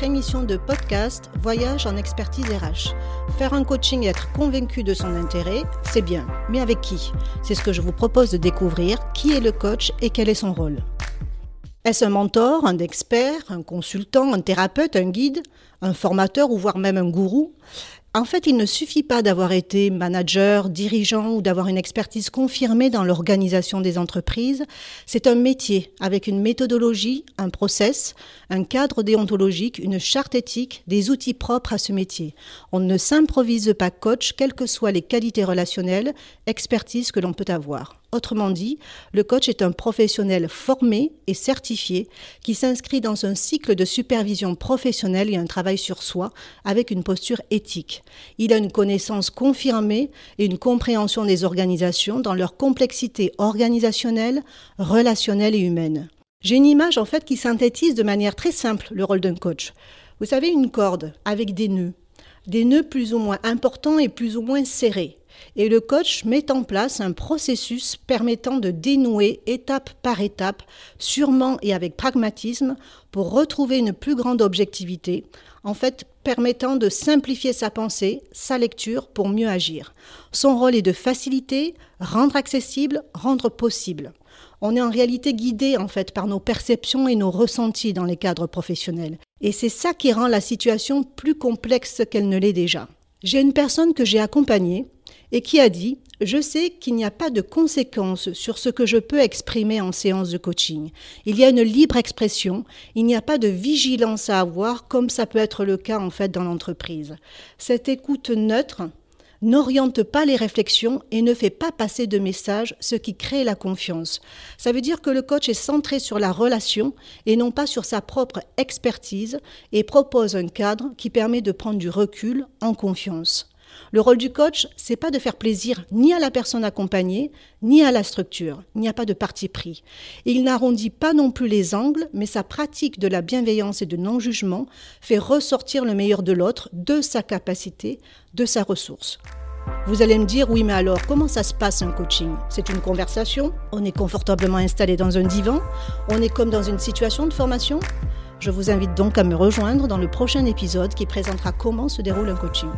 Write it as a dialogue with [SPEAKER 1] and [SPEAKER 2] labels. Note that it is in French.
[SPEAKER 1] votre émission de podcast Voyage en expertise RH. Faire un coaching et être convaincu de son intérêt, c'est bien, mais avec qui? C'est ce que je vous propose de découvrir. Qui est le coach et quel est son rôle? Est-ce un mentor, un expert, un consultant, un thérapeute, un guide, un formateur ou voire même un gourou? En fait, il ne suffit pas d'avoir été manager, dirigeant ou d'avoir une expertise confirmée dans l'organisation des entreprises. C'est un métier avec une méthodologie, un process, un cadre déontologique, une charte éthique, des outils propres à ce métier. On ne s'improvise pas coach, quelles que soient les qualités relationnelles, expertise que l'on peut avoir. Autrement dit, le coach est un professionnel formé et certifié qui s'inscrit dans un cycle de supervision professionnelle et un travail sur soi avec une posture éthique. Il a une connaissance confirmée et une compréhension des organisations dans leur complexité organisationnelle, relationnelle et humaine. J'ai une image en fait qui synthétise de manière très simple le rôle d'un coach. Vous savez, une corde avec des nœuds, des nœuds plus ou moins importants et plus ou moins serrés et le coach met en place un processus permettant de dénouer étape par étape, sûrement et avec pragmatisme, pour retrouver une plus grande objectivité, en fait permettant de simplifier sa pensée, sa lecture pour mieux agir. Son rôle est de faciliter, rendre accessible, rendre possible. On est en réalité guidé en fait par nos perceptions et nos ressentis dans les cadres professionnels. Et c'est ça qui rend la situation plus complexe qu'elle ne l'est déjà. J'ai une personne que j'ai accompagnée et qui a dit Je sais qu'il n'y a pas de conséquences sur ce que je peux exprimer en séance de coaching. Il y a une libre expression, il n'y a pas de vigilance à avoir comme ça peut être le cas en fait dans l'entreprise. Cette écoute neutre n'oriente pas les réflexions et ne fait pas passer de messages, ce qui crée la confiance. Ça veut dire que le coach est centré sur la relation et non pas sur sa propre expertise et propose un cadre qui permet de prendre du recul en confiance. Le rôle du coach, c'est pas de faire plaisir ni à la personne accompagnée, ni à la structure. Il n'y a pas de parti pris. Il n'arrondit pas non plus les angles, mais sa pratique de la bienveillance et de non-jugement fait ressortir le meilleur de l'autre, de sa capacité, de sa ressource. Vous allez me dire, oui, mais alors, comment ça se passe un coaching? C'est une conversation? On est confortablement installé dans un divan? On est comme dans une situation de formation? Je vous invite donc à me rejoindre dans le prochain épisode qui présentera comment se déroule un coaching.